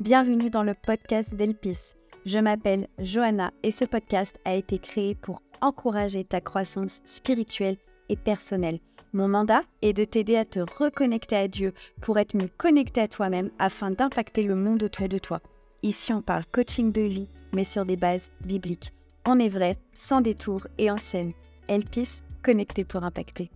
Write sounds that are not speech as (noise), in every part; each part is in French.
Bienvenue dans le podcast d'Elpis. Je m'appelle Johanna et ce podcast a été créé pour encourager ta croissance spirituelle et personnelle. Mon mandat est de t'aider à te reconnecter à Dieu pour être mieux connecté à toi-même afin d'impacter le monde autour de toi. Ici, on parle coaching de vie, mais sur des bases bibliques. On est vrai, sans détour et en scène. Elpis, connecté pour impacter.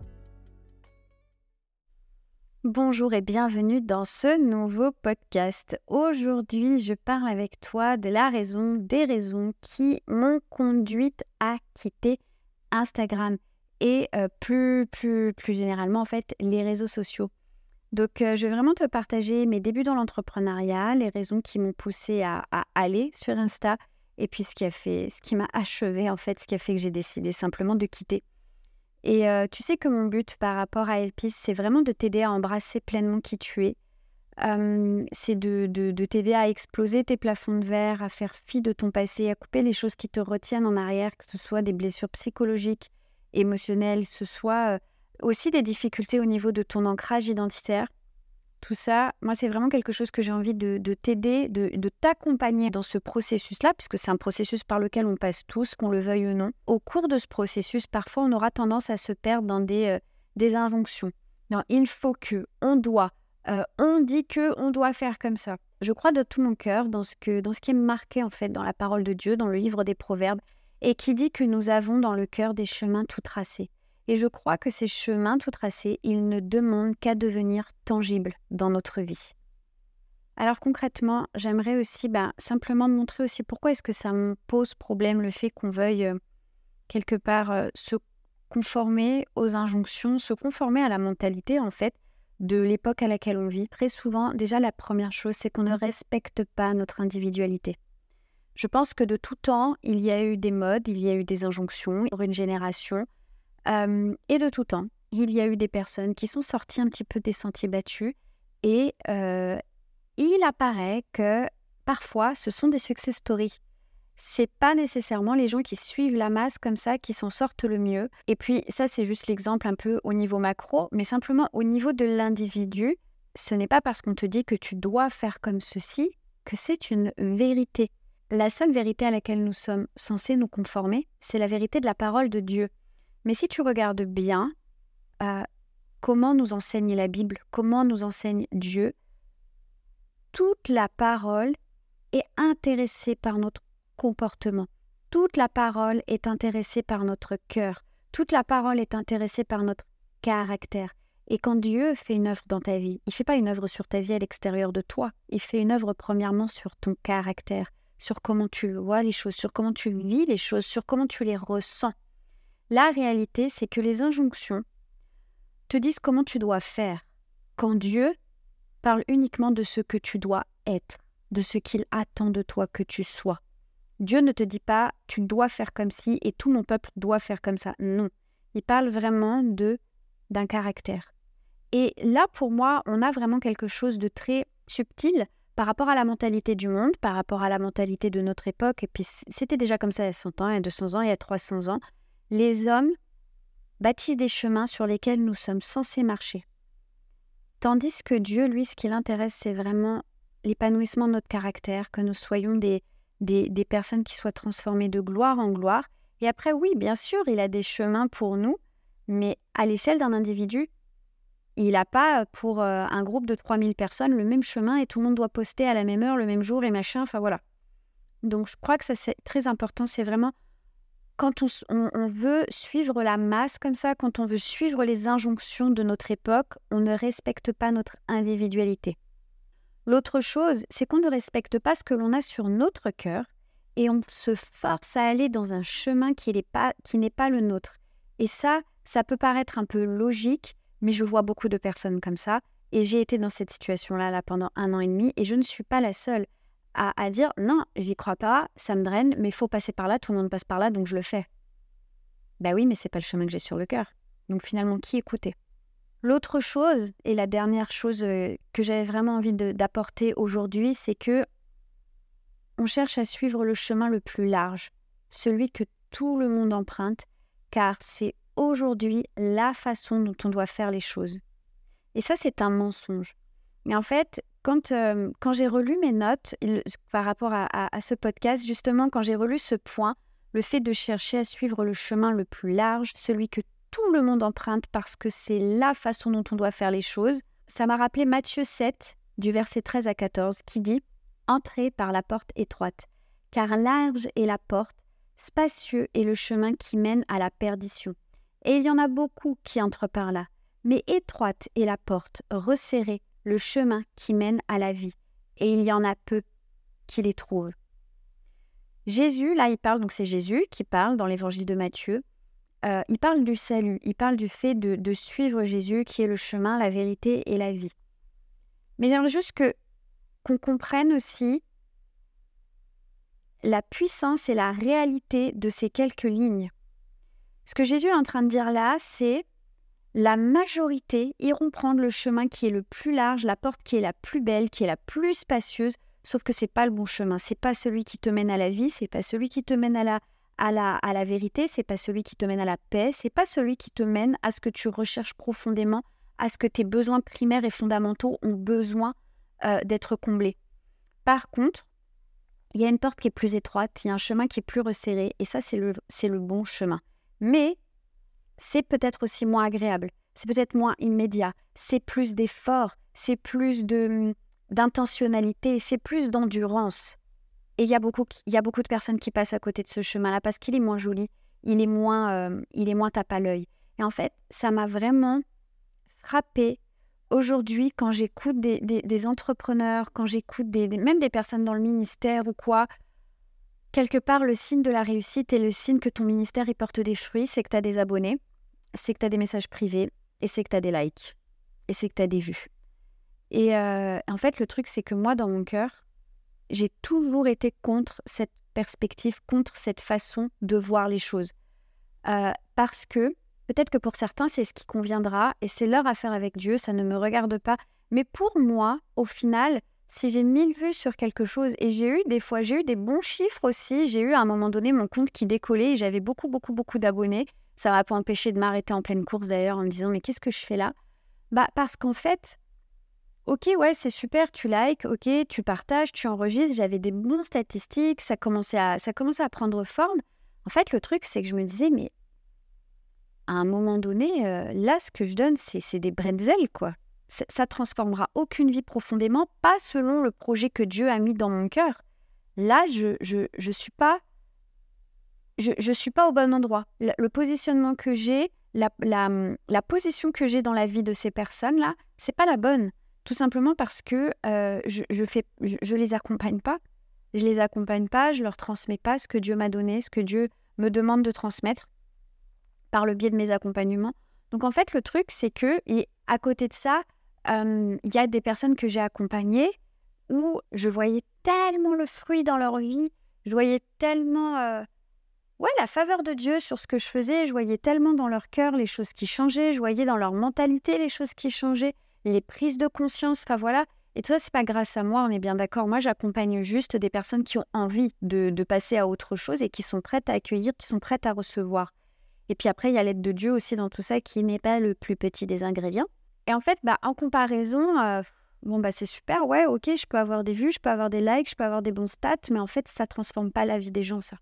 Bonjour et bienvenue dans ce nouveau podcast. Aujourd'hui, je parle avec toi de la raison, des raisons qui m'ont conduite à quitter Instagram et euh, plus, plus, plus généralement, en fait, les réseaux sociaux. Donc, euh, je vais vraiment te partager mes débuts dans l'entrepreneuriat, les raisons qui m'ont poussé à, à, aller sur Insta et puis ce qui a fait, ce qui m'a achevé, en fait, ce qui a fait que j'ai décidé simplement de quitter. Et tu sais que mon but par rapport à Elpis, c'est vraiment de t'aider à embrasser pleinement qui tu es. c'est de, de, t'aider à exploser tes plafonds de verre, à faire fi de ton passé, à couper les choses qui te retiennent en arrière, que ce soit des blessures psychologiques, émotionnelles, que ce soit aussi des difficultés au niveau de ton ancrage identitaire. Tout ça, moi, c'est vraiment quelque chose que j'ai envie de, t'aider, de, t'accompagner dans ce processus-là, puisque c'est un processus par lequel on passe tous, qu'on le veuille ou non. Au cours de ce processus, parfois, on aura tendance à se perdre dans des, euh, des injonctions. Non, il faut que, on doit, euh, on dit que, on doit faire comme ça. Je crois de tout mon cœur dans ce, que, dans ce qui est marqué en fait dans la parole de Dieu, dans le livre des Proverbes, et qui dit que nous avons dans le cœur des chemins tout tracés. Et je crois que ces chemins tout tracés, ils ne demandent qu'à devenir tangibles dans notre vie. Alors concrètement, j'aimerais aussi bah, simplement montrer aussi pourquoi est-ce que ça me pose problème le fait qu'on veuille euh, quelque part euh, se conformer aux injonctions, se conformer à la mentalité en fait de l'époque à laquelle on vit. Très souvent, déjà la première chose, c'est qu'on ne respecte pas notre individualité. Je pense que de tout temps, il y a eu des modes, il y a eu des injonctions pour une génération et de tout temps, il y a eu des personnes qui sont sorties un petit peu des sentiers battus et il apparaît que parfois ce sont des success stories. C'est pas nécessairement les gens qui suivent la masse comme ça qui s'en sortent le mieux. Et puis ça c'est juste l'exemple un peu au niveau macro, mais simplement au niveau de l'individu, ce n'est pas parce qu'on te dit que tu dois faire comme ceci que c'est une vérité. La seule vérité à laquelle nous sommes censés nous conformer, c'est la vérité de la parole de Dieu. Mais si tu regardes bien euh, comment nous enseigne la Bible, comment nous enseigne Dieu, toute la parole est intéressée par notre comportement. Toute la parole est intéressée par notre cœur. Toute la parole est intéressée par notre caractère. Et quand Dieu fait une œuvre dans ta vie, il ne fait pas une œuvre sur ta vie à l'extérieur de toi, il fait une œuvre premièrement sur ton caractère, sur comment tu vois les choses, sur comment tu vis les choses, sur comment tu les ressens. La réalité, c'est que les injonctions te disent comment tu dois faire, quand Dieu parle uniquement de ce que tu dois être, de ce qu'il attend de toi que tu sois. Dieu ne te dit pas tu dois faire comme ci et tout mon peuple doit faire comme ça. Non, il parle vraiment de d'un caractère. Et là, pour moi, on a vraiment quelque chose de très subtil par rapport à la mentalité du monde, par rapport à la mentalité de notre époque. Et puis, c'était déjà comme ça il y a 100 ans, il y a 200 ans, il y a 300 ans les hommes bâtissent des chemins sur lesquels nous sommes censés marcher. Tandis que Dieu, lui, ce qui l'intéresse, c'est vraiment l'épanouissement de notre caractère, que nous soyons des, des, personnes qui soient transformées de gloire en gloire. Et après, oui, bien sûr, il a des chemins pour nous, mais à l'échelle d'un individu, il n'a pas pour euh, un groupe de 3000 personnes le même chemin et tout le monde doit poster à la même heure, le même jour et machin, enfin voilà. Donc je crois que ça c'est très important, c'est vraiment quand on, veut suivre la masse comme ça, quand on veut suivre les injonctions de notre époque, on ne respecte pas notre individualité. L'autre chose, c'est qu'on ne respecte pas ce que l'on a sur notre cœur et on se force à aller dans un chemin qui n'est pas, pas le nôtre. Et ça, ça peut paraître un peu logique, mais je vois beaucoup de personnes comme ça. Et j'ai été dans cette situation-là là, pendant un an et demi et je ne suis pas la seule à, dire non, j'y crois pas, ça me draine, mais il faut passer par là, tout le monde passe par là, donc je le fais. Bah oui, mais c'est pas le chemin que j'ai sur le cœur. Donc finalement, qui écouter? L'autre chose, et la dernière chose euh, que j'avais vraiment envie d'apporter aujourd'hui, c'est que on cherche à suivre le chemin le plus large, celui que tout le monde emprunte, car c'est aujourd'hui la façon dont on doit faire les choses. Et ça, c'est un mensonge. Et en fait, quand, euh, quand j'ai relu mes notes par rapport à, ce podcast, justement, quand j'ai relu ce point, le fait de chercher à suivre le chemin le plus large, celui que tout le monde emprunte parce que c'est la façon dont on doit faire les choses, ça m'a rappelé Matthieu 7, du verset 13 à 14, qui dit Entrez par la porte étroite, car large est la porte, spacieux est le chemin qui mène à la perdition. Et il y en a beaucoup qui entrent par là, mais étroite est la porte, resserrée, le chemin qui mène à la vie, et il y en a peu qui les trouvent. Jésus, là, il parle, donc c'est Jésus qui parle dans l'évangile de Matthieu, euh, il parle du salut, il parle du fait de, suivre Jésus qui est le chemin, la vérité et la vie. Mais j'aimerais juste que qu'on comprenne aussi la puissance et la réalité de ces quelques lignes. Ce que Jésus est en train de dire là, c'est la majorité iront prendre le chemin qui est le plus large, la porte qui est la plus belle, qui est la plus spacieuse, sauf que c'est pas le bon chemin, c'est pas celui qui te mène à la vie, c'est pas celui qui te mène à la à la, à la vérité, c'est pas celui qui te mène à la paix, c'est pas celui qui te mène à ce que tu recherches profondément, à ce que tes besoins primaires et fondamentaux ont besoin euh, d'être comblés. Par contre, il y a une porte qui est plus étroite, il y a un chemin qui est plus resserré, et ça, c'est le, c'est le bon chemin. Mais c'est peut-être aussi moins agréable, c'est peut-être moins immédiat, c'est plus d'effort, c'est plus de, d'intentionnalité, c'est plus d'endurance. Et il y, a beaucoup, y a beaucoup de personnes qui passent à côté de ce chemin-là parce qu'il est moins joli, il est moins, euh, il est moins tape à l'œil. Et en fait, ça m'a vraiment frappé aujourd'hui quand j'écoute des, des, entrepreneurs, quand j'écoute des, même des personnes dans le ministère ou quoi. Quelque part, le signe de la réussite et le signe que ton ministère y porte des fruits, c'est que tu as des abonnés, c'est que tu as des messages privés et c'est que tu as des likes et c'est que tu as des vues. Et euh, en fait, le truc, c'est que moi, dans mon cœur, j'ai toujours été contre cette perspective, contre cette façon de voir les choses. Euh, parce que peut-être que pour certains, c'est ce qui conviendra et c'est leur affaire avec Dieu, ça ne me regarde pas. Mais pour moi, au final, si j'ai mille vues sur quelque chose, et j'ai eu des fois, j'ai eu des bons chiffres aussi, j'ai eu à un moment donné mon compte qui décollait et j'avais beaucoup, beaucoup, beaucoup d'abonnés. Ça m'a pas empêché de m'arrêter en pleine course d'ailleurs en me disant mais qu'est-ce que je fais là? Bah parce qu'en fait, Ok, ouais, c'est super, tu likes, ok, tu partages, tu enregistres, j'avais des bons statistiques, ça commençait à, ça commençait à prendre forme. En fait, le truc, c'est que je me disais, mais à un moment donné, euh, là, ce que je donne, c'est des bretzels, quoi. Ça transformera aucune vie profondément, pas selon le projet que Dieu a mis dans mon cœur. Là, je je, je suis pas je, je suis pas au bon endroit. Le, positionnement que j'ai, la position que j'ai dans la vie de ces personnes-là, c'est pas la bonne. Tout simplement parce que euh, je, je, fais, je, les accompagne pas. Je les accompagne pas, je leur transmets pas ce que Dieu m'a donné, ce que Dieu me demande de transmettre par le biais de mes accompagnements. Donc en fait, le truc, c'est que, et à côté de ça, euh, il y a des personnes que j'ai accompagnées où je voyais tellement le fruit dans leur vie, je voyais tellement euh, ouais, la faveur de Dieu sur ce que je faisais, je voyais tellement dans leur cœur les choses qui changeaient, je voyais dans leur mentalité les choses qui changeaient les prises de conscience, enfin voilà. Et tout ça, c'est pas grâce à moi, on est bien d'accord. Moi, j'accompagne juste des personnes qui ont envie de, passer à autre chose et qui sont prêtes à accueillir, qui sont prêtes à recevoir. Et puis après, il y a l'aide de Dieu aussi dans tout ça, qui n'est pas le plus petit des ingrédients. Et en fait, bah, en comparaison, euh, bon, bah, c'est super, ouais, ok, je peux avoir des vues, je peux avoir des likes, je peux avoir des bons stats, mais en fait, ça transforme pas la vie des gens, ça.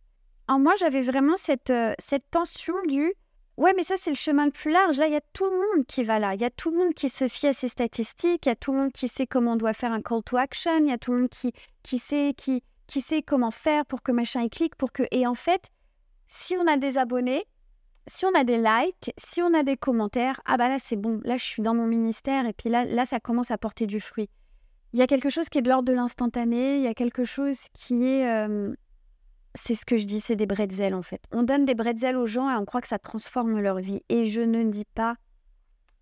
En moi, j'avais vraiment cette, euh, cette tension du Ouais, mais ça, c'est le chemin le plus large. Là, il y a tout le monde qui va là. Il y a tout le monde qui se fie à ces statistiques. Il y a tout le monde qui sait comment on doit faire un call to action. Il y a tout le monde qui, qui, sait, qui, qui sait comment faire pour que machin y clique. Pour que... Et en fait, si on a des abonnés, si on a des likes, si on a des commentaires, ah bah là, c'est bon. Là, je suis dans mon ministère. Et puis là, là, ça commence à porter du fruit. Il y a quelque chose qui est de l'ordre de l'instantané. Il y a quelque chose qui est. Euh, c'est ce que je dis, c'est des bretzels en fait. On donne des bretzels aux gens et on croit que ça transforme leur vie. Et je ne dis pas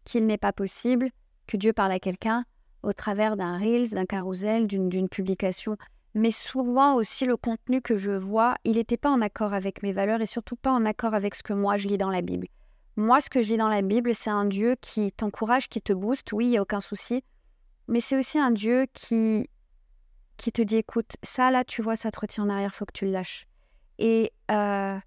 qu'il n'est pas possible que Dieu parle à quelqu'un au travers d'un Reels, d'un carousel, d'une publication. Mais souvent aussi, le contenu que je vois, il n'était pas en accord avec mes valeurs et surtout pas en accord avec ce que moi je lis dans la Bible. Moi, ce que je lis dans la Bible, c'est un Dieu qui t'encourage, qui te booste, oui, il n'y a aucun souci. Mais c'est aussi un Dieu qui qui te dit écoute, ça là, tu vois, ça te retient en arrière, faut que tu le lâches. Et euh,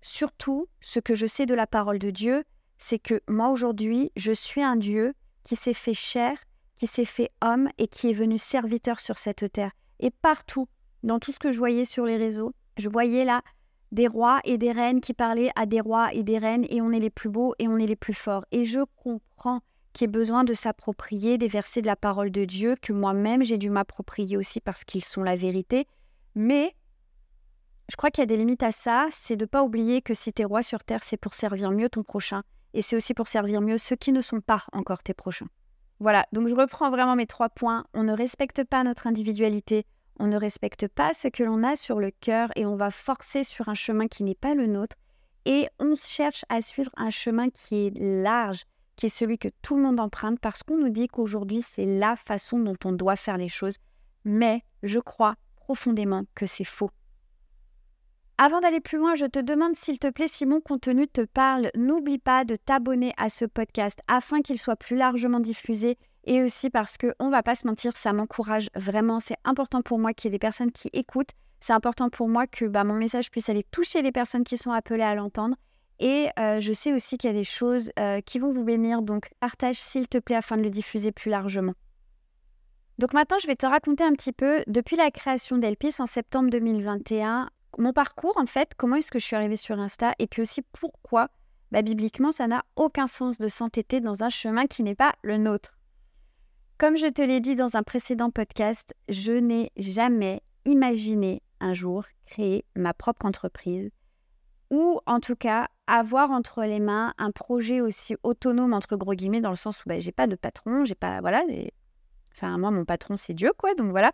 surtout, ce que je sais de la parole de Dieu, c'est que moi aujourd'hui, je suis un Dieu qui s'est fait chair, qui s'est fait homme et qui est venu serviteur sur cette terre. Et partout, dans tout ce que je voyais sur les réseaux, je voyais là des rois et des reines qui parlaient à des rois et des reines et on est les plus beaux et on est les plus forts. Et je comprends qu'il y ait besoin de s'approprier des versets de la parole de Dieu que moi-même j'ai dû m'approprier aussi parce qu'ils sont la vérité. Mais je crois qu'il y a des limites à ça, c'est de ne pas oublier que si tu es roi sur terre, c'est pour servir mieux ton prochain et c'est aussi pour servir mieux ceux qui ne sont pas encore tes prochains. Voilà, donc je reprends vraiment mes trois points. On ne respecte pas notre individualité, on ne respecte pas ce que l'on a sur le cœur et on va forcer sur un chemin qui n'est pas le nôtre et on cherche à suivre un chemin qui est large, qui celui que tout le monde emprunte parce qu'on nous dit qu'aujourd'hui c'est la façon dont on doit faire les choses. Mais je crois profondément que c'est faux. Avant d'aller plus loin, je te demande s'il te plaît, si mon contenu te parle, n'oublie pas de t'abonner à ce podcast afin qu'il soit plus largement diffusé et aussi parce que on va pas se mentir, ça m'encourage vraiment. C'est important pour moi qu'il y ait des personnes qui écoutent. C'est important pour moi que bah, mon message puisse aller toucher les personnes qui sont appelées à l'entendre. Et euh, je sais aussi qu'il y a des choses euh, qui vont vous bénir, donc partage s'il te plaît afin de le diffuser plus largement. Donc maintenant, je vais te raconter un petit peu, depuis la création d'Elpis en septembre 2021, mon parcours, en fait, comment est-ce que je suis arrivée sur Insta, et puis aussi pourquoi, bah, bibliquement, ça n'a aucun sens de s'entêter dans un chemin qui n'est pas le nôtre. Comme je te l'ai dit dans un précédent podcast, je n'ai jamais imaginé un jour créer ma propre entreprise ou en tout cas avoir entre les mains un projet aussi autonome entre gros guillemets dans le sens où bah, j'ai pas de patron, j'ai pas voilà, enfin moi mon patron c'est Dieu quoi, donc voilà,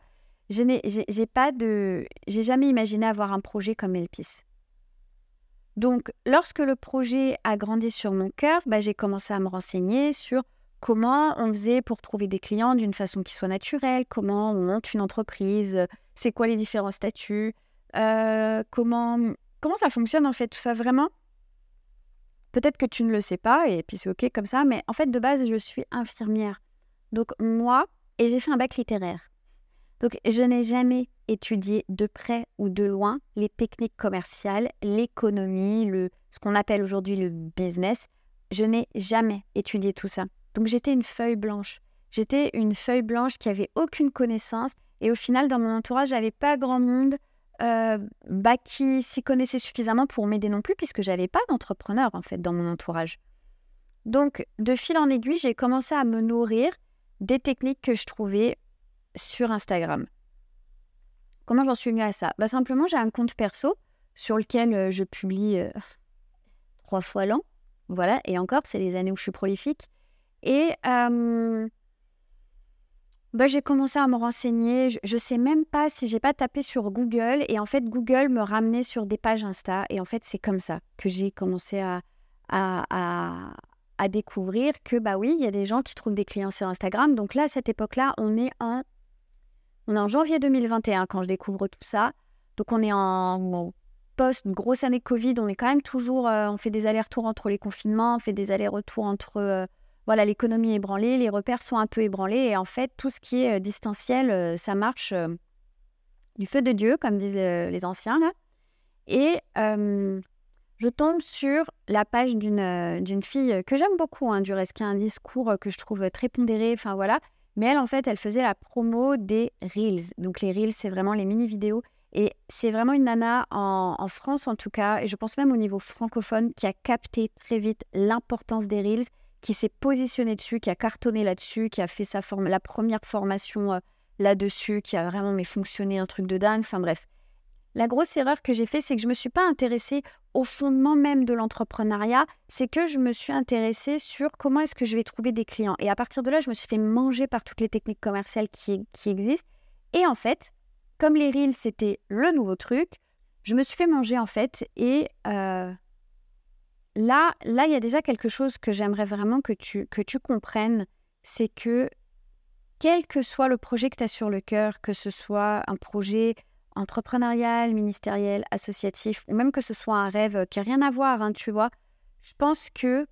je n'ai j'ai pas de j'ai jamais imaginé avoir un projet comme Elpis. Donc lorsque le projet a grandi sur mon cœur, bah, j'ai commencé à me renseigner sur comment on faisait pour trouver des clients d'une façon qui soit naturelle, comment on monte une entreprise, c'est quoi les différents statuts, euh, comment comment ça fonctionne en fait tout ça vraiment. Peut-être que tu ne le sais pas et puis c'est ok comme ça, mais en fait de base je suis infirmière. Donc moi et j'ai fait un bac littéraire. Donc, je n'ai jamais étudié de près ou de loin les techniques commerciales, l'économie, le, ce qu'on appelle aujourd'hui le business. Je n'ai jamais étudié tout ça. Donc, j'étais une feuille blanche. J'étais une feuille blanche qui avait aucune connaissance. Et au final, dans mon entourage, j'avais pas grand monde euh, bah, qui s'y connaissait suffisamment pour m'aider non plus, puisque j'avais pas d'entrepreneur en fait dans mon entourage. Donc, de fil en aiguille, j'ai commencé à me nourrir des techniques que je trouvais sur Instagram. Comment j'en suis venue à ça? Bah, Simplement, j'ai un compte perso sur lequel euh, je publie euh, trois fois l'an. Voilà, et encore, c'est les années où je suis prolifique. Et bah, j'ai commencé à me renseigner. Je ne sais même pas si j'ai pas tapé sur Google. Et en fait, Google me ramenait sur des pages Insta. Et en fait, c'est comme ça que j'ai commencé à, à, à, découvrir que, bah oui, il y a des gens qui trouvent des clients sur Instagram. Donc là, à cette époque-là, on est en on est en janvier 2021 quand je découvre tout ça. Donc on est en, post grosse année Covid. On est quand même toujours, euh, on fait des allers-retours entre les confinements, on fait des allers-retours entre, euh, voilà, l'économie ébranlée, les repères sont un peu ébranlés. Et en fait, tout ce qui est euh, distanciel, ça marche du feu de Dieu, comme disent les anciens. Là. Et je tombe sur la page d'une fille que j'aime beaucoup, hein, du reste, qui a un discours que je trouve très pondéré. Enfin voilà, mais elle, en fait, elle faisait la promo des Reels. Donc les Reels, c'est vraiment les mini-vidéos. Et c'est vraiment une nana, en, France en tout cas, et je pense même au niveau francophone, qui a capté très vite l'importance des Reels, qui s'est positionnée dessus, qui a cartonné là-dessus, qui a fait sa forme, la première formation euh, là-dessus, qui a vraiment mais fonctionné un truc de dingue. Enfin bref, la grosse erreur que j'ai fait, c'est que je me suis pas intéressée au fondement même de l'entrepreneuriat, c'est que je me suis intéressée sur comment est-ce que je vais trouver des clients. Et à partir de là, je me suis fait manger par toutes les techniques commerciales qui, existent. Et en fait, comme les reels, c'était le nouveau truc, je me suis fait manger en fait. Et euh, là, là, il y a déjà quelque chose que j'aimerais vraiment que tu, que tu comprennes, c'est que quel que soit le projet que tu as sur le cœur, que ce soit un projet entrepreneurial, ministériel, associatif, ou même que ce soit un rêve qui n'a rien à voir, hein, tu vois, je pense que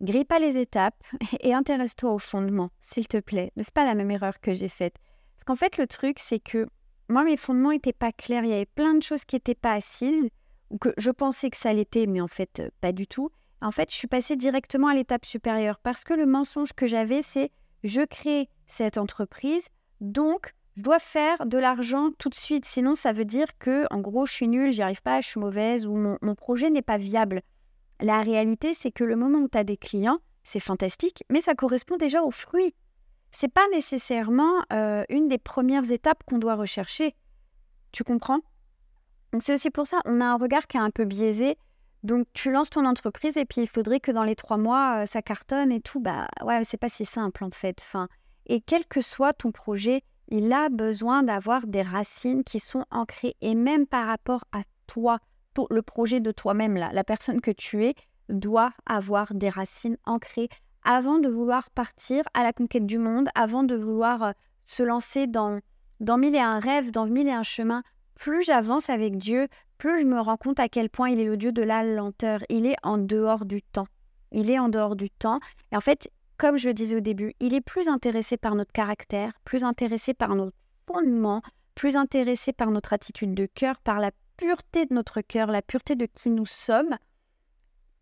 grille pas les étapes (laughs) et intéresse-toi au fondement, s'il te plaît. Ne fais pas la même erreur que j'ai faite. Parce qu'en fait, le truc, c'est que moi, mes fondements n'étaient pas clairs. Il y avait plein de choses qui n'étaient pas assises, ou que je pensais que ça l'était, mais en fait, euh, pas du tout. En fait, je suis passée directement à l'étape supérieure parce que le mensonge que j'avais, c'est je crée cette entreprise, donc je dois faire de l'argent tout de suite. Sinon, ça veut dire que, en gros, je suis nulle, j'y arrive pas, je suis mauvaise ou mon, projet n'est pas viable. La réalité, c'est que le moment où tu as des clients, c'est fantastique, mais ça correspond déjà aux fruits. C'est pas nécessairement euh, une des premières étapes qu'on doit rechercher. Tu comprends? C'est aussi pour ça, on a un regard qui est un peu biaisé. Donc tu lances ton entreprise et puis il faudrait que dans les trois mois, euh, ça cartonne et tout. Bah ouais, c'est pas si simple en fait. Enfin, et quel que soit ton projet, il a besoin d'avoir des racines qui sont ancrées. Et même par rapport à toi, le projet de toi-même, là, la personne que tu es, doit avoir des racines ancrées avant de vouloir partir à la conquête du monde, avant de vouloir euh, se lancer dans, dans mille et un rêves, dans mille et un chemins. Plus j'avance avec Dieu, plus je me rends compte à quel point il est le Dieu de la lenteur. Il est en dehors du temps. Il est en dehors du temps. Et en fait, comme je le disais au début, il est plus intéressé par notre caractère, plus intéressé par nos fondements, plus intéressé par notre attitude de cœur, par la pureté de notre cœur, la pureté de qui nous sommes,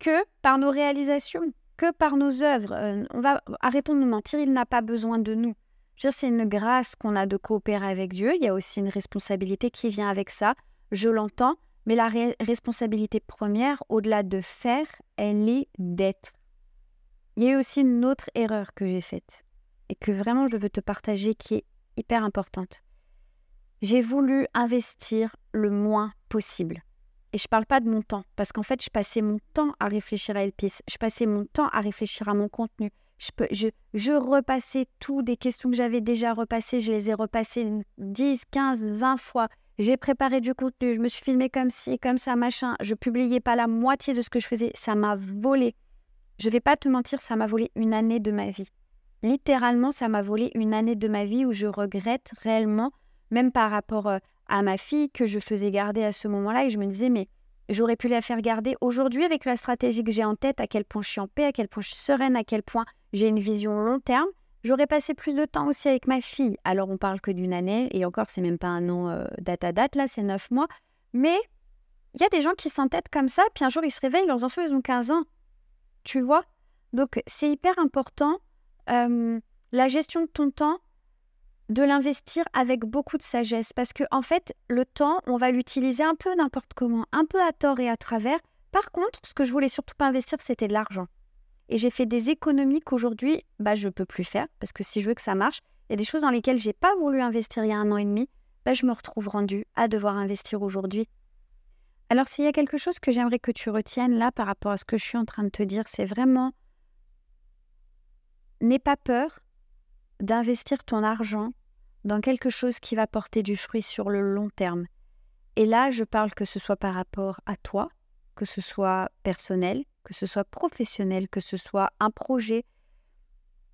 que par nos réalisations, que par nos œuvres. Euh, on va, arrêtons de nous mentir, il n'a pas besoin de nous. C'est une grâce qu'on a de coopérer avec Dieu. Il y a aussi une responsabilité qui vient avec ça. Je l'entends, mais la responsabilité première, au-delà de faire, elle est d'être. Il y a eu aussi une autre erreur que j'ai faite et que vraiment je veux te partager qui est hyper importante. J'ai voulu investir le moins possible. Et je ne parle pas de mon temps, parce qu'en fait, je passais mon temps à réfléchir à Elpis. Je passais mon temps à réfléchir à mon contenu. Je, repassais tout, des questions que j'avais déjà repassées, je les ai repassées 10, 15, 20 fois. J'ai préparé du contenu, je me suis filmé comme ci, comme ça, machin. Je publiais pas la moitié de ce que je faisais. Ça m'a volé je vais pas te mentir, ça m'a volé une année de ma vie. Littéralement, ça m'a volé une année de ma vie où je regrette réellement, même par rapport euh, à ma fille que je faisais garder à ce moment-là. Et je me disais, mais j'aurais pu la faire garder aujourd'hui avec la stratégie que j'ai en tête, à quel point je suis en paix, à quel point je suis sereine, à quel point j'ai une vision long terme. J'aurais passé plus de temps aussi avec ma fille. Alors, on parle que d'une année, et encore, c'est même pas un an euh, date à date, là, c'est neuf mois. Mais il y a des gens qui s'entêtent comme ça, puis un jour, ils se réveillent, leurs enfants, ils ont 15 ans tu vois? Donc, c'est hyper important, la gestion de ton temps, de l'investir avec beaucoup de sagesse. Parce que, en fait, le temps, on va l'utiliser un peu n'importe comment, un peu à tort et à travers. Par contre, ce que je voulais surtout pas investir, c'était de l'argent. Et j'ai fait des économies qu'aujourd'hui, bah, je peux plus faire. Parce que si je veux que ça marche, il y a des choses dans lesquelles j'ai pas voulu investir il y a un an et demi. Bah, je me retrouve rendue à devoir investir aujourd'hui alors, s'il y a quelque chose que j'aimerais que tu retiennes là par rapport à ce que je suis en train de te dire, c'est vraiment n'aie pas peur d'investir ton argent dans quelque chose qui va porter du fruit sur le long terme. Et là, je parle que ce soit par rapport à toi, que ce soit personnel, que ce soit professionnel, que ce soit un projet,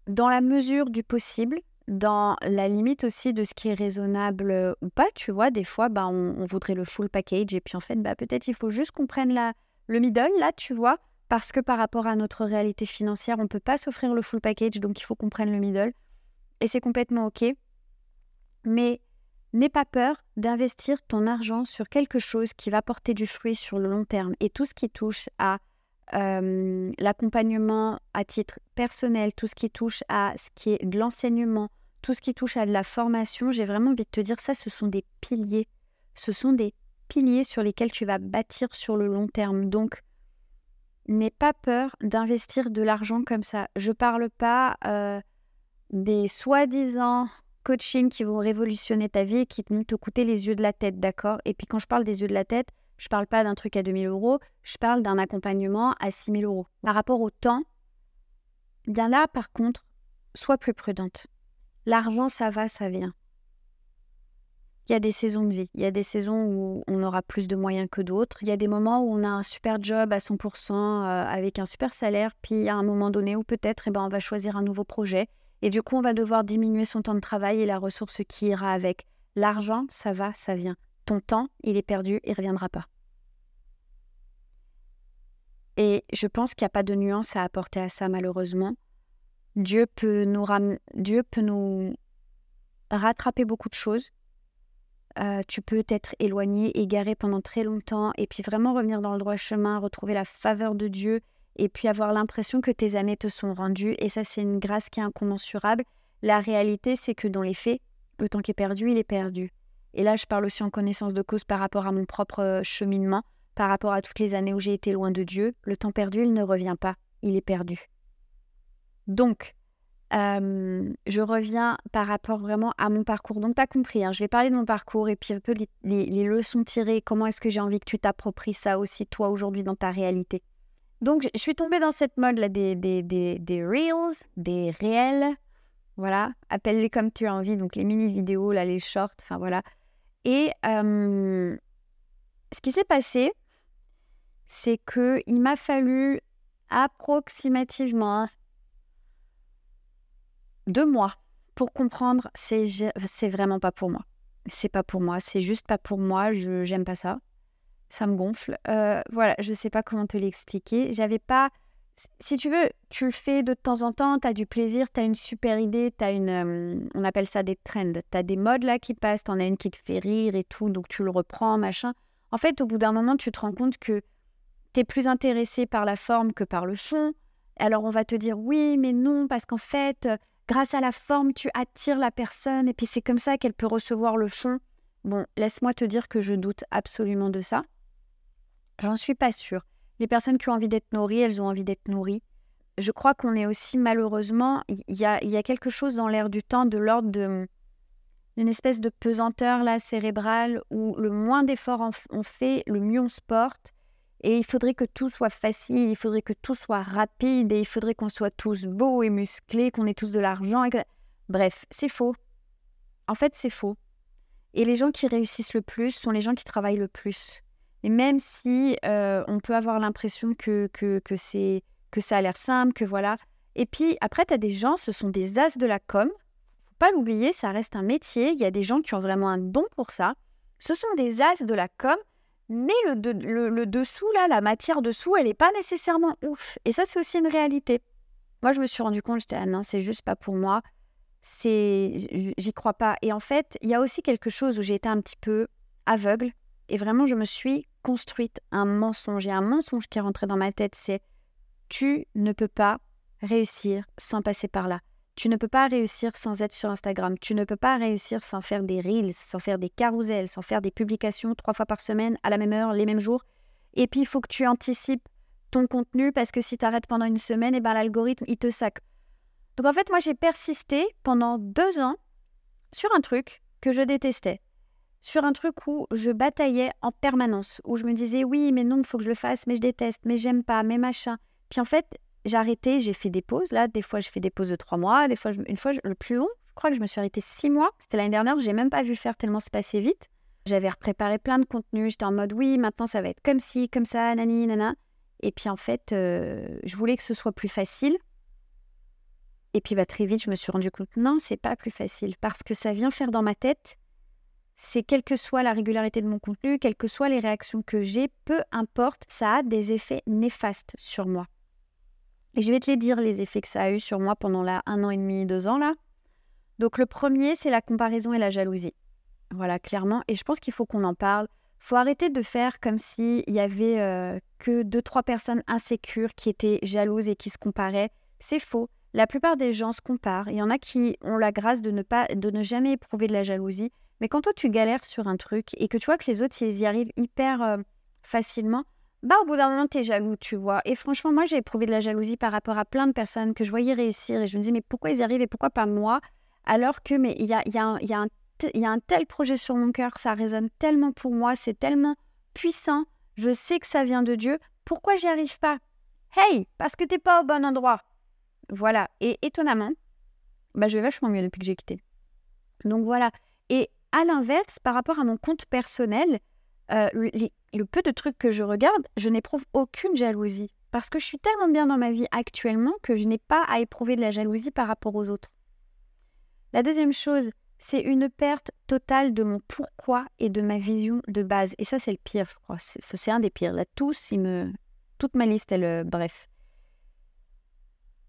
dans la mesure du possible, dans la limite aussi de ce qui est raisonnable euh, ou pas, tu vois, des fois, bah, on, voudrait le full package et puis en fait, bah, peut-être il faut juste qu'on prenne la, le middle, là, tu vois, parce que par rapport à notre réalité financière, on ne peut pas s'offrir le full package, donc il faut qu'on prenne le middle. Et c'est complètement OK. Mais n'aie pas peur d'investir ton argent sur quelque chose qui va porter du fruit sur le long terme. Et tout ce qui touche à l'accompagnement à titre personnel, tout ce qui touche à ce qui est de l'enseignement, tout ce qui touche à de la formation, j'ai vraiment envie de te dire ça, ce sont des piliers. Ce sont des piliers sur lesquels tu vas bâtir sur le long terme. Donc, n'aie pas peur d'investir de l'argent comme ça. Je parle pas des soi-disant coaching qui vont révolutionner ta vie et qui vont te coûter les yeux de la tête, d'accord? Et puis quand je parle des yeux de la tête, je parle pas d'un truc à 2000 euros, je parle d'un accompagnement à 6000 euros. Par rapport au temps, bien là, par contre, sois plus prudente. L'argent, ça va, ça vient. Il y a des saisons de vie. Il y a des saisons où on aura plus de moyens que d'autres. Il y a des moments où on a un super job à 100% euh, avec un super salaire. Puis a un moment donné où peut-être eh ben, on va choisir un nouveau projet. Et du coup, on va devoir diminuer son temps de travail et la ressource qui ira avec. L'argent, ça va, ça vient ton temps, il est perdu, il ne reviendra pas. Et je pense qu'il n'y a pas de nuance à apporter à ça, malheureusement. Dieu peut nous, rattraper beaucoup de choses. Euh, tu peux être éloigné, égaré pendant très longtemps, et puis vraiment revenir dans le droit chemin, retrouver la faveur de Dieu, et puis avoir l'impression que tes années te sont rendues. Et ça, c'est une grâce qui est incommensurable. La réalité, c'est que dans les faits, le temps qui est perdu, il est perdu. Et là, je parle aussi en connaissance de cause par rapport à mon propre euh, cheminement, par rapport à toutes les années où j'ai été loin de Dieu. Le temps perdu, il ne revient pas, il est perdu. Donc, je reviens par rapport vraiment à mon parcours. Donc, tu as compris, hein, je vais parler de mon parcours et puis un peu les, leçons tirées, comment est-ce que j'ai envie que tu t'appropries ça aussi, toi, aujourd'hui, dans ta réalité? Donc, je suis tombée dans cette mode-là des, des, des, des reels, des réels, voilà, appelle-les comme tu as envie, donc les mini-vidéos, les shorts, enfin voilà. Et ce qui s'est passé, c'est que il m'a fallu approximativement deux mois pour comprendre c'est c'est vraiment pas pour moi. C'est pas pour moi, c'est juste pas pour moi, je j'aime pas ça. Ça me gonfle. Euh, voilà, je sais pas comment te l'expliquer. J'avais pas si tu veux, tu le fais de temps en temps, tu as du plaisir, tu as une super idée, tu as une. Euh, on appelle ça des trends. Tu as des modes là qui passent, tu en as une qui te fait rire et tout, donc tu le reprends, machin. En fait, au bout d'un moment, tu te rends compte que tu es plus intéressé par la forme que par le fond. Alors on va te dire oui, mais non, parce qu'en fait, grâce à la forme, tu attires la personne et puis c'est comme ça qu'elle peut recevoir le fond. Bon, laisse-moi te dire que je doute absolument de ça. J'en suis pas sûre. Les personnes qui ont envie d'être nourries, elles ont envie d'être nourries. Je crois qu'on est aussi malheureusement, il y a, quelque chose dans l'air du temps de l'ordre d'une espèce de pesanteur là cérébrale où le moins d'efforts on fait, le mieux on se porte. Et il faudrait que tout soit facile, il faudrait que tout soit rapide, et il faudrait qu'on soit tous beaux et musclés, qu'on ait tous de l'argent. Bref, c'est faux. En fait, c'est faux. Et les gens qui réussissent le plus sont les gens qui travaillent le plus. Et même si on peut avoir l'impression que, que, que, c'est, que ça a l'air simple, que voilà. Et puis après, tu as des gens, ce sont des as de la com. faut pas l'oublier, ça reste un métier. Il y a des gens qui ont vraiment un don pour ça. Ce sont des as de la com, mais le, le, dessous, là, la matière dessous, elle n'est pas nécessairement ouf. Et ça, c'est aussi une réalité. Moi, je me suis rendu compte, j'étais, ah non, c'est juste pas pour moi. C'est, j'y crois pas. Et en fait, il y a aussi quelque chose où j'ai été un petit peu aveugle. Et vraiment, je me suis construite un mensonge. A un mensonge qui est rentré dans ma tête, c'est tu ne peux pas réussir sans passer par là. Tu ne peux pas réussir sans être sur Instagram. Tu ne peux pas réussir sans faire des reels, sans faire des carousels, sans faire des publications trois fois par semaine, à la même heure, les mêmes jours. Et puis, il faut que tu anticipes ton contenu parce que si tu arrêtes pendant une semaine, et eh ben, l'algorithme, il te sac. Donc, en fait, moi, j'ai persisté pendant deux ans sur un truc que je détestais sur un truc où je bataillais en permanence, où je me disais oui, mais non, il faut que je le fasse, mais je déteste, mais j'aime pas, mais machin. Puis en fait, j'ai arrêté, j'ai fait des pauses. Là, des fois, je fais des pauses de trois mois, des fois, une fois, le plus long, je crois que je me suis arrêtée six mois. C'était l'année dernière, j'ai même pas vu faire tellement se passer vite. J'avais préparé plein de contenus, j'étais en mode oui, maintenant ça va être comme ci, comme ça, nani, nana. Et puis en fait, euh, je voulais que ce soit plus facile. Et puis bah, très vite, je me suis rendu compte non, c'est pas plus facile parce que ça vient faire dans ma tête c'est quelle que soit la régularité de mon contenu, quelles que soient les réactions que j'ai, peu importe, ça a des effets néfastes sur moi. Et je vais te les dire, les effets que ça a eu sur moi pendant là un an et demi, deux ans là. Donc le premier, c'est la comparaison et la jalousie. Voilà, clairement. Et je pense qu'il faut qu'on en parle. faut arrêter de faire comme s'il y avait euh, que deux, trois personnes insécures qui étaient jalouses et qui se comparaient. C'est faux. La plupart des gens se comparent. Il y en a qui ont la grâce de ne, pas, de ne jamais éprouver de la jalousie. Mais quand toi, tu galères sur un truc et que tu vois que les autres, ils y arrivent hyper euh, facilement, bah au bout d'un moment, tu es jaloux, tu vois. Et franchement, moi, j'ai éprouvé de la jalousie par rapport à plein de personnes que je voyais réussir et je me dis, mais pourquoi ils y arrivent et pourquoi pas moi? Alors que, mais il y, a y a un tel projet sur mon cœur, ça résonne tellement pour moi, c'est tellement puissant, je sais que ça vient de Dieu, pourquoi j'y arrive pas? Hey, parce que t'es pas au bon endroit. Voilà. Et étonnamment, bah, je vais vachement mieux depuis que j'ai quitté. Donc voilà. Et à l'inverse, par rapport à mon compte personnel, euh, le peu de trucs que je regarde, je n'éprouve aucune jalousie. Parce que je suis tellement bien dans ma vie actuellement que je n'ai pas à éprouver de la jalousie par rapport aux autres. La deuxième chose, c'est une perte totale de mon pourquoi et de ma vision de base. Et ça, c'est le pire, je crois. C'est un des pires. Là, tous, me... toute ma liste, elle... Euh, bref.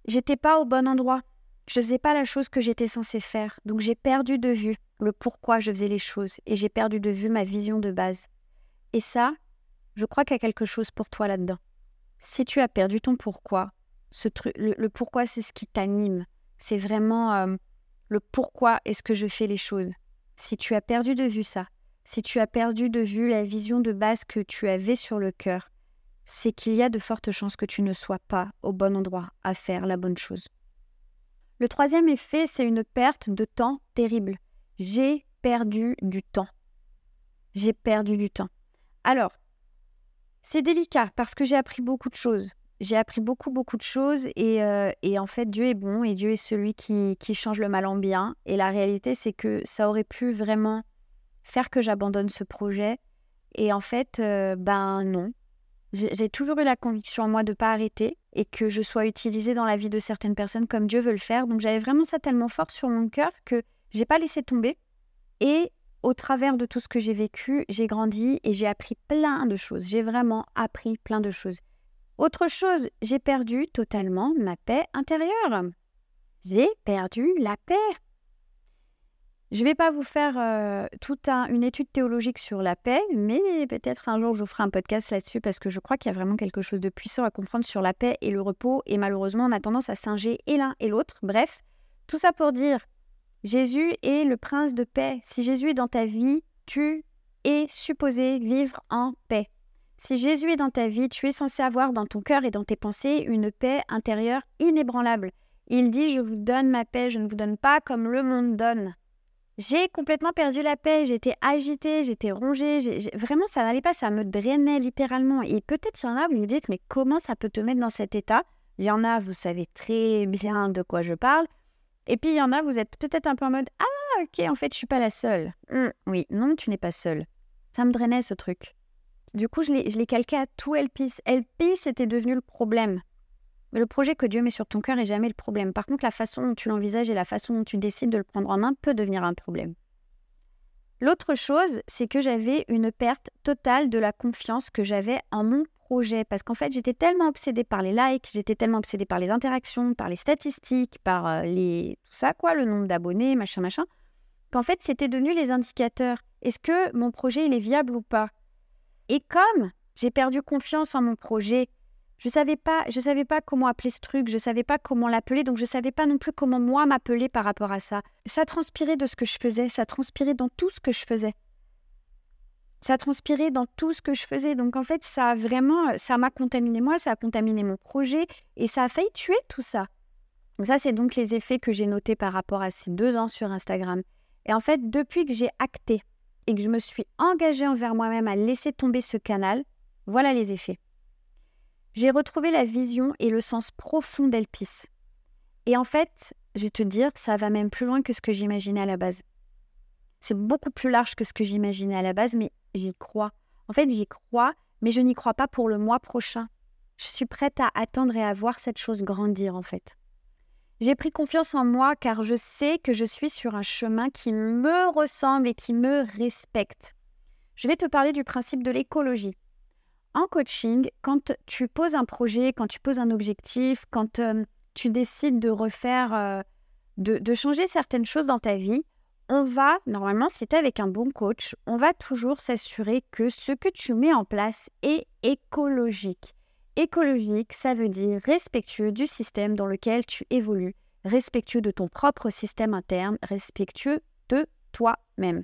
J'étais pas au bon endroit. Je faisais pas la chose que j'étais censée faire. Donc j'ai perdu de vue le pourquoi je faisais les choses et j'ai perdu de vue ma vision de base. Et ça, je crois qu'il y a quelque chose pour toi là-dedans. Si tu as perdu ton pourquoi, ce truc, le, pourquoi c'est ce qui t'anime. C'est vraiment, euh, le pourquoi est-ce que je fais les choses, si tu as perdu de vue ça, si tu as perdu de vue la vision de base que tu avais sur le cœur, c'est qu'il y a de fortes chances que tu ne sois pas au bon endroit à faire la bonne chose. Le troisième effet, c'est une perte de temps terrible. J'ai perdu du temps. J'ai perdu du temps. Alors, c'est délicat parce que j'ai appris beaucoup de choses. J'ai appris beaucoup, beaucoup de choses et, euh, en fait, Dieu est bon et Dieu est celui qui, qui change le mal en bien. Et la réalité, c'est que ça aurait pu vraiment faire que j'abandonne ce projet. Et en fait, euh, ben non. J'ai toujours eu la conviction en moi de ne pas arrêter et que je sois utilisée dans la vie de certaines personnes comme Dieu veut le faire. Donc j'avais vraiment ça tellement fort sur mon cœur que j'ai pas laissé tomber. Et au travers de tout ce que j'ai vécu, j'ai grandi et j'ai appris plein de choses. J'ai vraiment appris plein de choses. Autre chose, j'ai perdu totalement ma paix intérieure. J'ai perdu la paix. Je ne vais pas vous faire euh, toute une étude théologique sur la paix, mais peut-être un jour je vous ferai un podcast là-dessus parce que je crois qu'il y a vraiment quelque chose de puissant à comprendre sur la paix et le repos. Et malheureusement, on a tendance à singer et l'un et l'autre. Bref, tout ça pour dire, Jésus est le prince de paix. Si Jésus est dans ta vie, tu es supposé vivre en paix. Si Jésus est dans ta vie, tu es censé avoir dans ton cœur et dans tes pensées une paix intérieure inébranlable. Il dit, je vous donne ma paix, je ne vous donne pas comme le monde donne. J'ai complètement perdu la paix, j'étais agitée, j'étais rongée, vraiment ça n'allait pas, ça me drainait littéralement. Et peut-être il y en a, vous me dites, mais comment ça peut te mettre dans cet état? Il y en a, vous savez très bien de quoi je parle. Et puis il y en a, vous êtes peut-être un peu en mode, ah ok, en fait je suis pas la seule. Hum, oui, non, tu n'es pas seule. Ça me drainait ce truc. Du coup, je l'ai calqué à tout Elpis. Elpis était devenu le problème. Mais le projet que Dieu met sur ton cœur est jamais le problème. Par contre, la façon dont tu l'envisages et la façon dont tu décides de le prendre en main peut devenir un problème. L'autre chose, c'est que j'avais une perte totale de la confiance que j'avais en mon projet. Parce qu'en fait, j'étais tellement obsédée par les likes, j'étais tellement obsédée par les interactions, par les statistiques, par euh, les... tout ça, quoi, le nombre d'abonnés, machin, machin, qu'en fait, c'était devenu les indicateurs. Est-ce que mon projet, est viable ou pas? Et comme j'ai perdu confiance en mon projet, je savais pas, savais pas comment appeler ce truc, je savais pas comment l'appeler, donc je savais pas non plus comment moi m'appeler par rapport à ça. Ça transpirait de ce que je faisais, ça transpirait dans tout ce que je faisais. Ça transpirait dans tout ce que je faisais. Donc en fait, ça a vraiment, ça m'a contaminé moi, ça a contaminé mon projet et ça a failli tuer tout ça. Donc ça, c'est donc les effets que j'ai notés par rapport à ces deux ans sur Instagram. Et en fait, depuis que j'ai acté et que je me suis engagée envers moi-même à laisser tomber ce canal, voilà les effets j'ai retrouvé la vision et le sens profond d'Elpis. Et en fait, je vais te dire, ça va même plus loin que ce que j'imaginais à la base. C'est beaucoup plus large que ce que j'imaginais à la base, mais j'y crois. En fait, j'y crois, mais je n'y crois pas pour le mois prochain. Je suis prête à attendre et à voir cette chose grandir, en fait. J'ai pris confiance en moi car je sais que je suis sur un chemin qui me ressemble et qui me respecte. Je vais te parler du principe de l'écologie. En coaching, quand tu poses un projet, quand tu poses un objectif, quand euh, tu décides de refaire, euh, de, changer certaines choses dans ta vie, on va, normalement, tu avec un bon coach, on va toujours s'assurer que ce que tu mets en place est écologique. Écologique, ça veut dire respectueux du système dans lequel tu évolues, respectueux de ton propre système interne, respectueux de toi-même.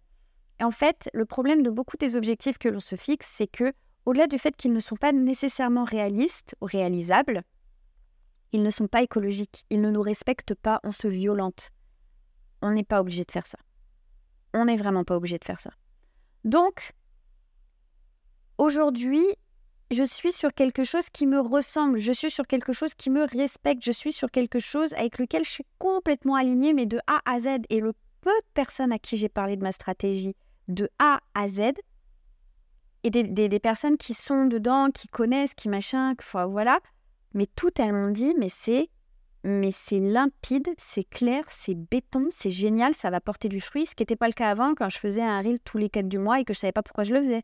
Et en fait, le problème de beaucoup des objectifs que l'on se fixe, c'est que au-delà du fait qu'ils ne sont pas nécessairement réalistes ou réalisables, ils ne sont pas écologiques, ils ne nous respectent pas, on se violente. On n'est pas obligé de faire ça. On n'est vraiment pas obligé de faire ça. Donc, aujourd'hui, je suis sur quelque chose qui me ressemble, je suis sur quelque chose qui me respecte, je suis sur quelque chose avec lequel je suis complètement alignée, mais de A à Z. Et le peu de personnes à qui j'ai parlé de ma stratégie de A à Z, et des, personnes qui sont dedans, qui connaissent, qui machin, voilà. Mais tout, elles m'ont dit, mais c'est mais c'est limpide, c'est clair, c'est béton, c'est génial, ça va porter du fruit, ce qui n'était pas le cas avant quand je faisais un reel tous les quatre du mois et que je ne savais pas pourquoi je le faisais.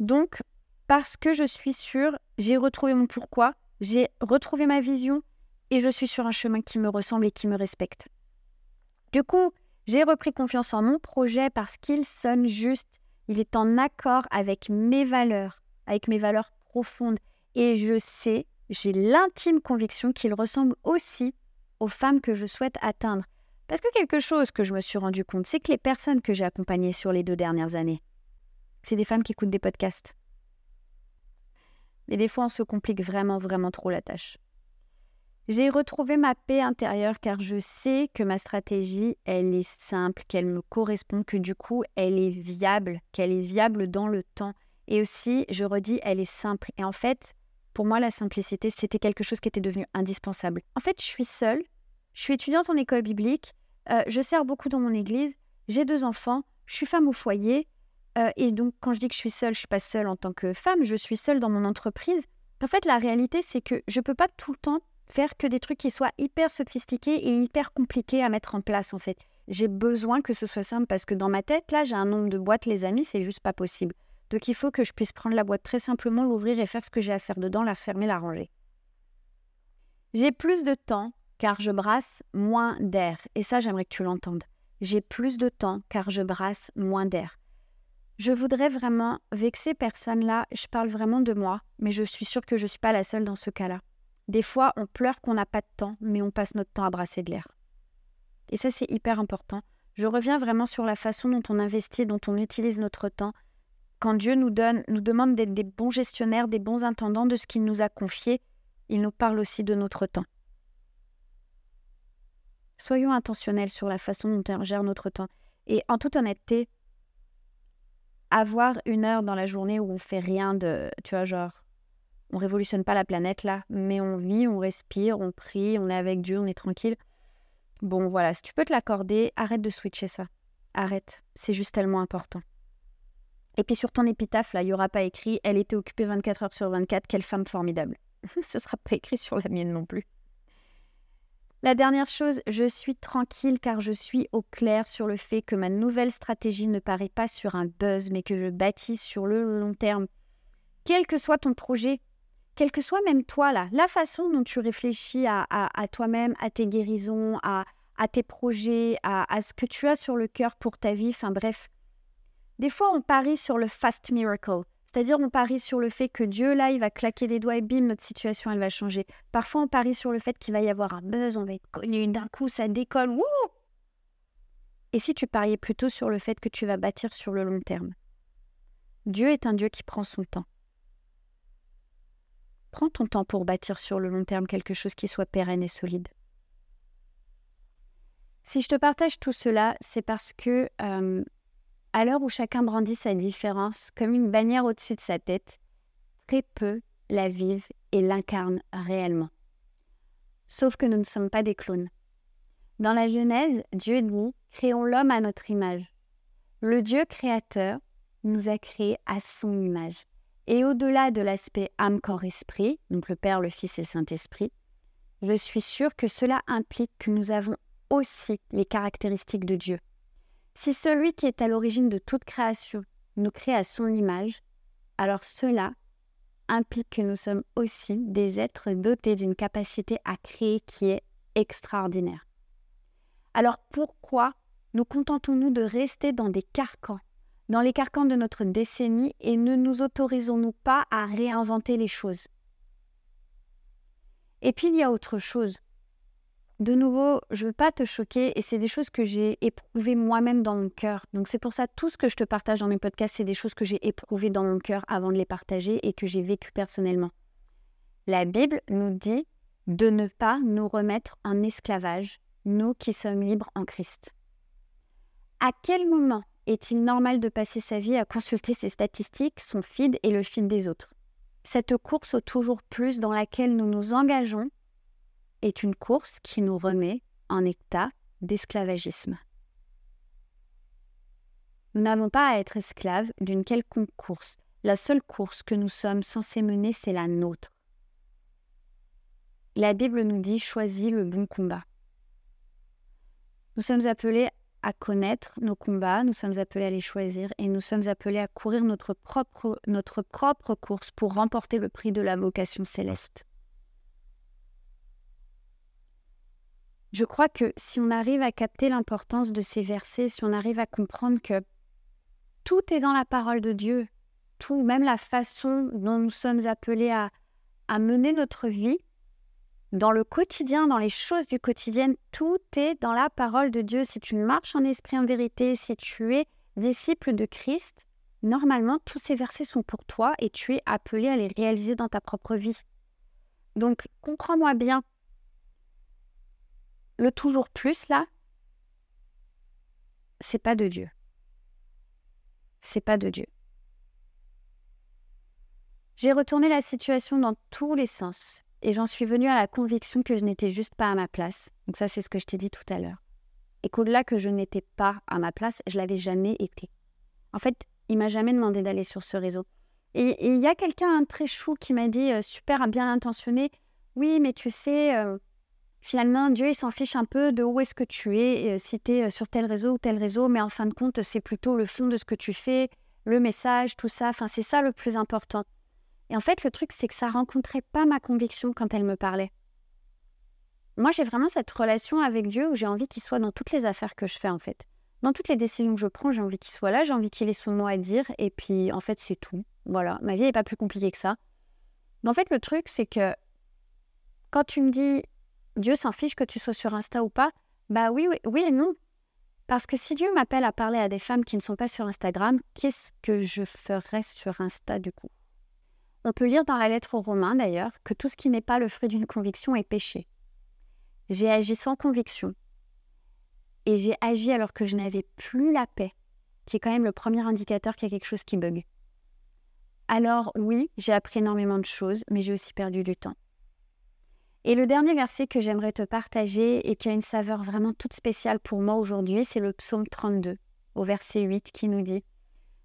Donc, parce que je suis sûre, j'ai retrouvé mon pourquoi, j'ai retrouvé ma vision et je suis sur un chemin qui me ressemble et qui me respecte. Du coup, j'ai repris confiance en mon projet parce qu'il sonne juste, il est en accord avec mes valeurs, avec mes valeurs profondes. Et je sais, j'ai l'intime conviction qu'il ressemble aussi aux femmes que je souhaite atteindre. Parce que quelque chose que je me suis rendu compte, c'est que les personnes que j'ai accompagnées sur les deux dernières années, c'est des femmes qui écoutent des podcasts. Mais des fois, on se complique vraiment, vraiment trop la tâche. J'ai retrouvé ma paix intérieure car je sais que ma stratégie, elle est simple, qu'elle me correspond, que du coup, elle est viable, qu'elle est viable dans le temps. Et aussi, je redis, elle est simple. Et en fait, pour moi, la simplicité, c'était quelque chose qui était devenu indispensable. En fait, je suis seule, je suis étudiante en école biblique, euh, je sers beaucoup dans mon église, j'ai deux enfants, je suis femme au foyer. Euh, et donc, quand je dis que je suis seule, je ne suis pas seule en tant que femme, je suis seule dans mon entreprise. En fait, la réalité, c'est que je ne peux pas tout le temps faire que des trucs qui soient hyper sophistiqués et hyper compliqués à mettre en place, en fait. J'ai besoin que ce soit simple parce que dans ma tête, là, j'ai un nombre de boîtes, les amis, c'est juste pas possible. Donc, il faut que je puisse prendre la boîte très simplement, l'ouvrir et faire ce que j'ai à faire dedans, la fermer, la ranger. J'ai plus de temps car je brasse moins d'air. Et ça, j'aimerais que tu l'entendes. J'ai plus de temps car je brasse moins d'air. Je voudrais vraiment vexer personne là, je parle vraiment de moi, mais je suis sûre que je ne suis pas la seule dans ce cas-là. Des fois, on pleure qu'on n'a pas de temps, mais on passe notre temps à brasser de l'air. Et ça, c'est hyper important. Je reviens vraiment sur la façon dont on investit, dont on utilise notre temps. Quand Dieu nous donne, nous demande d'être des bons gestionnaires, des bons intendants de ce qu'il nous a confié, il nous parle aussi de notre temps. Soyons intentionnels sur la façon dont on gère notre temps. Et en toute honnêteté, avoir une heure dans la journée où on fait rien de, tu vois, genre, on révolutionne pas la planète là, mais on vit, on respire, on prie, on est avec Dieu, on est tranquille. Bon, voilà, si tu peux te l'accorder, arrête de switcher ça. Arrête, c'est juste tellement important. Et puis sur ton épitaphe, là, il n'y aura pas écrit Elle était occupée 24 heures sur 24, quelle femme formidable. (laughs) Ce sera pas écrit sur la mienne non plus. La dernière chose, je suis tranquille car je suis au clair sur le fait que ma nouvelle stratégie ne paraît pas sur un buzz, mais que je bâtis sur le long terme. Quel que soit ton projet, quel que soit même toi là, la façon dont tu réfléchis à, toi-même, à tes guérisons, à, tes projets, à, à, ce que tu as sur le cœur pour ta vie, enfin bref. Des fois, on parie sur le fast miracle. C'est-à-dire, on parie sur le fait que Dieu, là, il va claquer des doigts et bim, notre situation, elle va changer. Parfois, on parie sur le fait qu'il va y avoir un buzz, on va être connu, d'un coup, ça décolle. Wouh et si tu pariais plutôt sur le fait que tu vas bâtir sur le long terme? Dieu est un Dieu qui prend son temps. Prends ton temps pour bâtir sur le long terme quelque chose qui soit pérenne et solide. Si je te partage tout cela, c'est parce que à l'heure où chacun brandit sa différence comme une bannière au-dessus de sa tête, très peu la vivent et l'incarnent réellement. Sauf que nous ne sommes pas des clones. Dans la Genèse, Dieu dit Créons l'homme à notre image. Le Dieu créateur nous a créés à son image. Et au-delà de l'aspect âme, corps, esprit, donc le Père, le Fils et le Saint-Esprit, je suis sûre que cela implique que nous avons aussi les caractéristiques de Dieu. Si celui qui est à l'origine de toute création nous crée à son image, alors cela implique que nous sommes aussi des êtres dotés d'une capacité à créer qui est extraordinaire. Alors pourquoi nous contentons-nous de rester dans des carcans, dans les carcans de notre décennie, et ne nous autorisons-nous pas à réinventer les choses Et puis il y a autre chose de nouveau, je ne veux pas te choquer et c'est des choses que j'ai éprouvées moi-même dans mon cœur. Donc c'est pour ça tout ce que je te partage dans mes podcasts, c'est des choses que j'ai éprouvées dans mon cœur avant de les partager et que j'ai vécues personnellement. La Bible nous dit de ne pas nous remettre en esclavage, nous qui sommes libres en Christ. À quel moment est-il normal de passer sa vie à consulter ses statistiques, son feed et le feed des autres? Cette course au toujours plus dans laquelle nous nous engageons est une course qui nous remet en état d'esclavagisme. Nous n'avons pas à être esclaves d'une quelconque course. La seule course que nous sommes censés mener, c'est la nôtre. La Bible nous dit choisis le bon combat. Nous sommes appelés à connaître nos combats, nous sommes appelés à les choisir et nous sommes appelés à courir notre propre, notre propre course pour remporter le prix de la vocation céleste. je crois que si on arrive à capter l'importance de ces versets, si on arrive à comprendre que tout est dans la parole de Dieu, tout, même la façon dont nous sommes appelés à, mener notre vie, dans le quotidien, dans les choses du quotidien, tout est dans la parole de Dieu. Si tu marches en esprit en vérité, si tu es disciple de Christ, normalement, tous ces versets sont pour toi et tu es appelé à les réaliser dans ta propre vie. Donc, comprends-moi bien. Le toujours plus, là, c'est pas de Dieu. C'est pas de Dieu. J'ai retourné la situation dans tous les sens et j'en suis venue à la conviction que je n'étais juste pas à ma place. Donc ça, c'est ce que je t'ai dit tout à l'heure. Et qu'au-delà que je n'étais pas à ma place, je l'avais jamais été. En fait, il m'a jamais demandé d'aller sur ce réseau. Et il y a quelqu'un très chou qui m'a dit, euh, super bien intentionné, oui, mais tu sais, euh, finalement, Dieu, il s'en fiche un peu de où est-ce que tu es, euh, si tu es sur tel réseau ou tel réseau, mais en fin de compte, c'est plutôt le fond de ce que tu fais, le message, tout ça. Enfin, c'est ça le plus important. Et en fait, le truc, c'est que ça rencontrait pas ma conviction quand elle me parlait. Moi, j'ai vraiment cette relation avec Dieu où j'ai envie qu'il soit dans toutes les affaires que je fais, en fait. Dans toutes les décisions que je prends, j'ai envie qu'il soit là, j'ai envie qu'il ait son mot à dire, et puis, en fait, c'est tout. Voilà, ma vie n'est pas plus compliquée que ça. Mais en fait, le truc, c'est que quand tu me dis Dieu s'en fiche que tu sois sur Insta ou pas, bah oui, oui, oui et non. Parce que si Dieu m'appelle à parler à des femmes qui ne sont pas sur Instagram, qu'est-ce que je ferais sur Insta du coup? On peut lire dans la lettre aux Romains d'ailleurs que tout ce qui n'est pas le fruit d'une conviction est péché. J'ai agi sans conviction. Et j'ai agi alors que je n'avais plus la paix, qui est quand même le premier indicateur qu'il y a quelque chose qui bug. Alors oui, j'ai appris énormément de choses, mais j'ai aussi perdu du temps. Et le dernier verset que j'aimerais te partager et qui a une saveur vraiment toute spéciale pour moi aujourd'hui, c'est le psaume 32, au verset 8, qui nous dit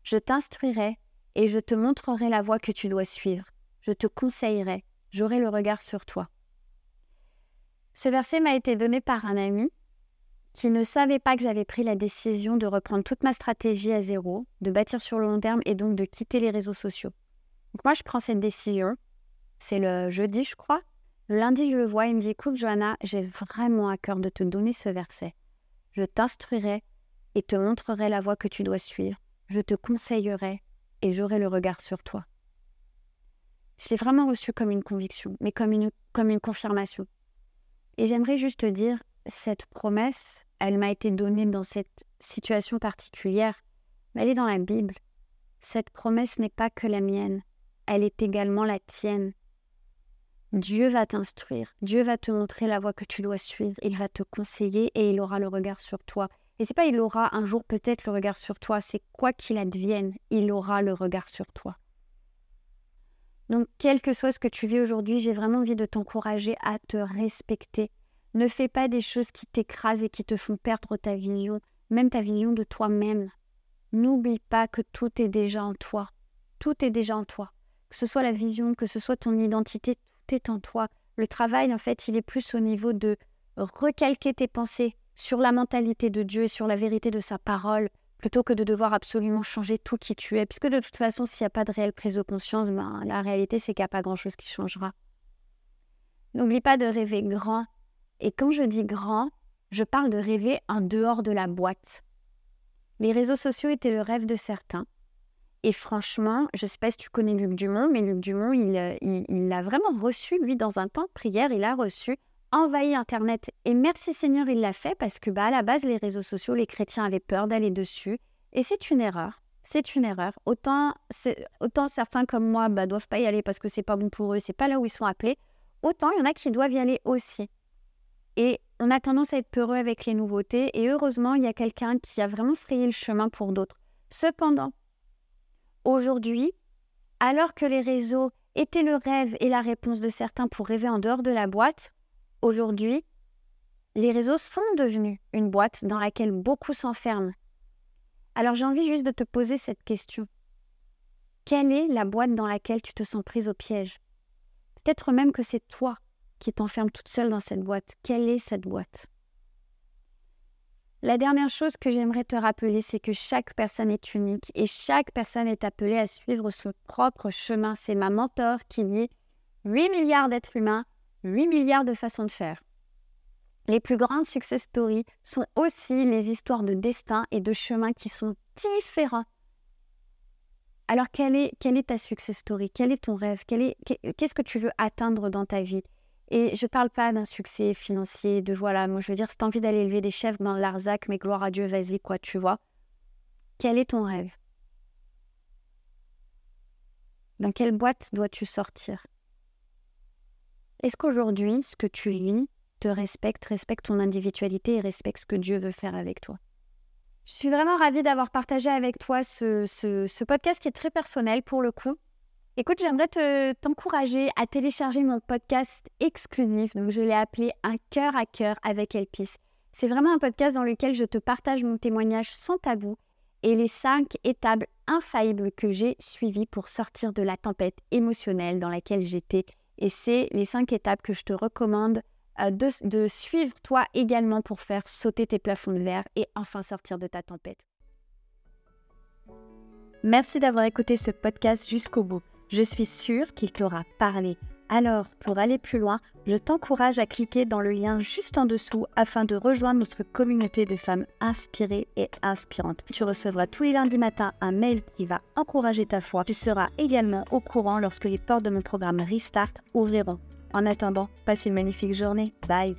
Je t'instruirai et je te montrerai la voie que tu dois suivre. Je te conseillerai, j'aurai le regard sur toi. Ce verset m'a été donné par un ami qui ne savait pas que j'avais pris la décision de reprendre toute ma stratégie à zéro, de bâtir sur le long terme et donc de quitter les réseaux sociaux. Donc moi, je prends cette décision. C'est le jeudi, je crois. Le lundi, je le vois, il me dit Écoute, Johanna, j'ai vraiment à cœur de te donner ce verset. Je t'instruirai et te montrerai la voie que tu dois suivre. Je te conseillerai et j'aurai le regard sur toi. Je l'ai vraiment reçu comme une conviction, mais comme une, comme une confirmation. Et j'aimerais juste te dire cette promesse, elle m'a été donnée dans cette situation particulière, mais elle est dans la Bible. Cette promesse n'est pas que la mienne, elle est également la tienne. Dieu va t'instruire, Dieu va te montrer la voie que tu dois suivre, il va te conseiller et il aura le regard sur toi. Et c'est pas il aura un jour peut-être le regard sur toi, c'est quoi qu'il advienne, il aura le regard sur toi. Donc, quel que soit ce que tu vis aujourd'hui, j'ai vraiment envie de t'encourager à te respecter. Ne fais pas des choses qui t'écrasent et qui te font perdre ta vision, même ta vision de toi-même. N'oublie pas que tout est déjà en toi. Tout est déjà en toi. Que ce soit la vision, que ce soit ton identité, est en toi. Le travail, en fait, il est plus au niveau de recalquer tes pensées sur la mentalité de Dieu et sur la vérité de sa parole, plutôt que de devoir absolument changer tout qui tu es. Puisque de toute façon, s'il n'y a pas de réelle prise de conscience, ben, la réalité, c'est qu'il n'y a pas grand-chose qui changera. N'oublie pas de rêver grand. Et quand je dis grand, je parle de rêver en dehors de la boîte. Les réseaux sociaux étaient le rêve de certains. Et franchement, je ne sais pas si tu connais Luc Dumont, mais Luc Dumont, euh, il l'a vraiment reçu, lui, dans un temps de prière, il a reçu, envahi Internet. Et merci Seigneur, il l'a fait parce que bah, à la base, les réseaux sociaux, les chrétiens avaient peur d'aller dessus. Et c'est une erreur. C'est une erreur. Autant, autant certains comme moi bah, doivent pas y aller parce que c'est pas bon pour eux, c'est pas là où ils sont appelés. Autant il y en a qui doivent y aller aussi. Et on a tendance à être peureux avec les nouveautés. Et heureusement, il y a quelqu'un qui a vraiment frayé le chemin pour d'autres. Cependant, Aujourd'hui, alors que les réseaux étaient le rêve et la réponse de certains pour rêver en dehors de la boîte, aujourd'hui, les réseaux sont devenus une boîte dans laquelle beaucoup s'enferment. Alors j'ai envie juste de te poser cette question. Quelle est la boîte dans laquelle tu te sens prise au piège? Peut-être même que c'est toi qui t'enfermes toute seule dans cette boîte. Quelle est cette boîte? La dernière chose que j'aimerais te rappeler, c'est que chaque personne est unique et chaque personne est appelée à suivre son propre chemin. C'est ma mentor qui dit 8 milliards d'êtres humains, 8 milliards de façons de faire. Les plus grandes success stories sont aussi les histoires de destin et de chemin qui sont différents. Alors, quelle est, quelle ta success story? Quel est ton rêve? Qu'est-ce que tu veux atteindre dans ta vie? Et je parle pas d'un succès financier, de voilà, moi je veux dire, si tu as envie d'aller élever des chefs dans l'Arzac, mais gloire à Dieu, vas-y, quoi, tu vois. Quel est ton rêve? Dans quelle boîte dois-tu sortir? Est-ce qu'aujourd'hui, ce que tu vis te respecte, respecte ton individualité et respecte ce que Dieu veut faire avec toi? Je suis vraiment ravie d'avoir partagé avec toi ce, ce podcast qui est très personnel pour le coup. Écoute, j'aimerais t'encourager à télécharger mon podcast exclusif. Donc, je l'ai appelé Un cœur à cœur avec Elpis. C'est vraiment un podcast dans lequel je te partage mon témoignage sans tabou et les cinq étapes infaillibles que j'ai suivies pour sortir de la tempête émotionnelle dans laquelle j'étais. Et c'est les cinq étapes que je te recommande euh, de, de suivre toi également pour faire sauter tes plafonds de verre et enfin sortir de ta tempête. Merci d'avoir écouté ce podcast jusqu'au bout. Je suis sûre qu'il t'aura parlé. Alors, pour aller plus loin, je t'encourage à cliquer dans le lien juste en dessous afin de rejoindre notre communauté de femmes inspirées et inspirantes. Tu recevras tous les lundis matin un mail qui va encourager ta foi. Tu seras également au courant lorsque les portes de mon programme Restart ouvriront. En attendant, passe une magnifique journée. Bye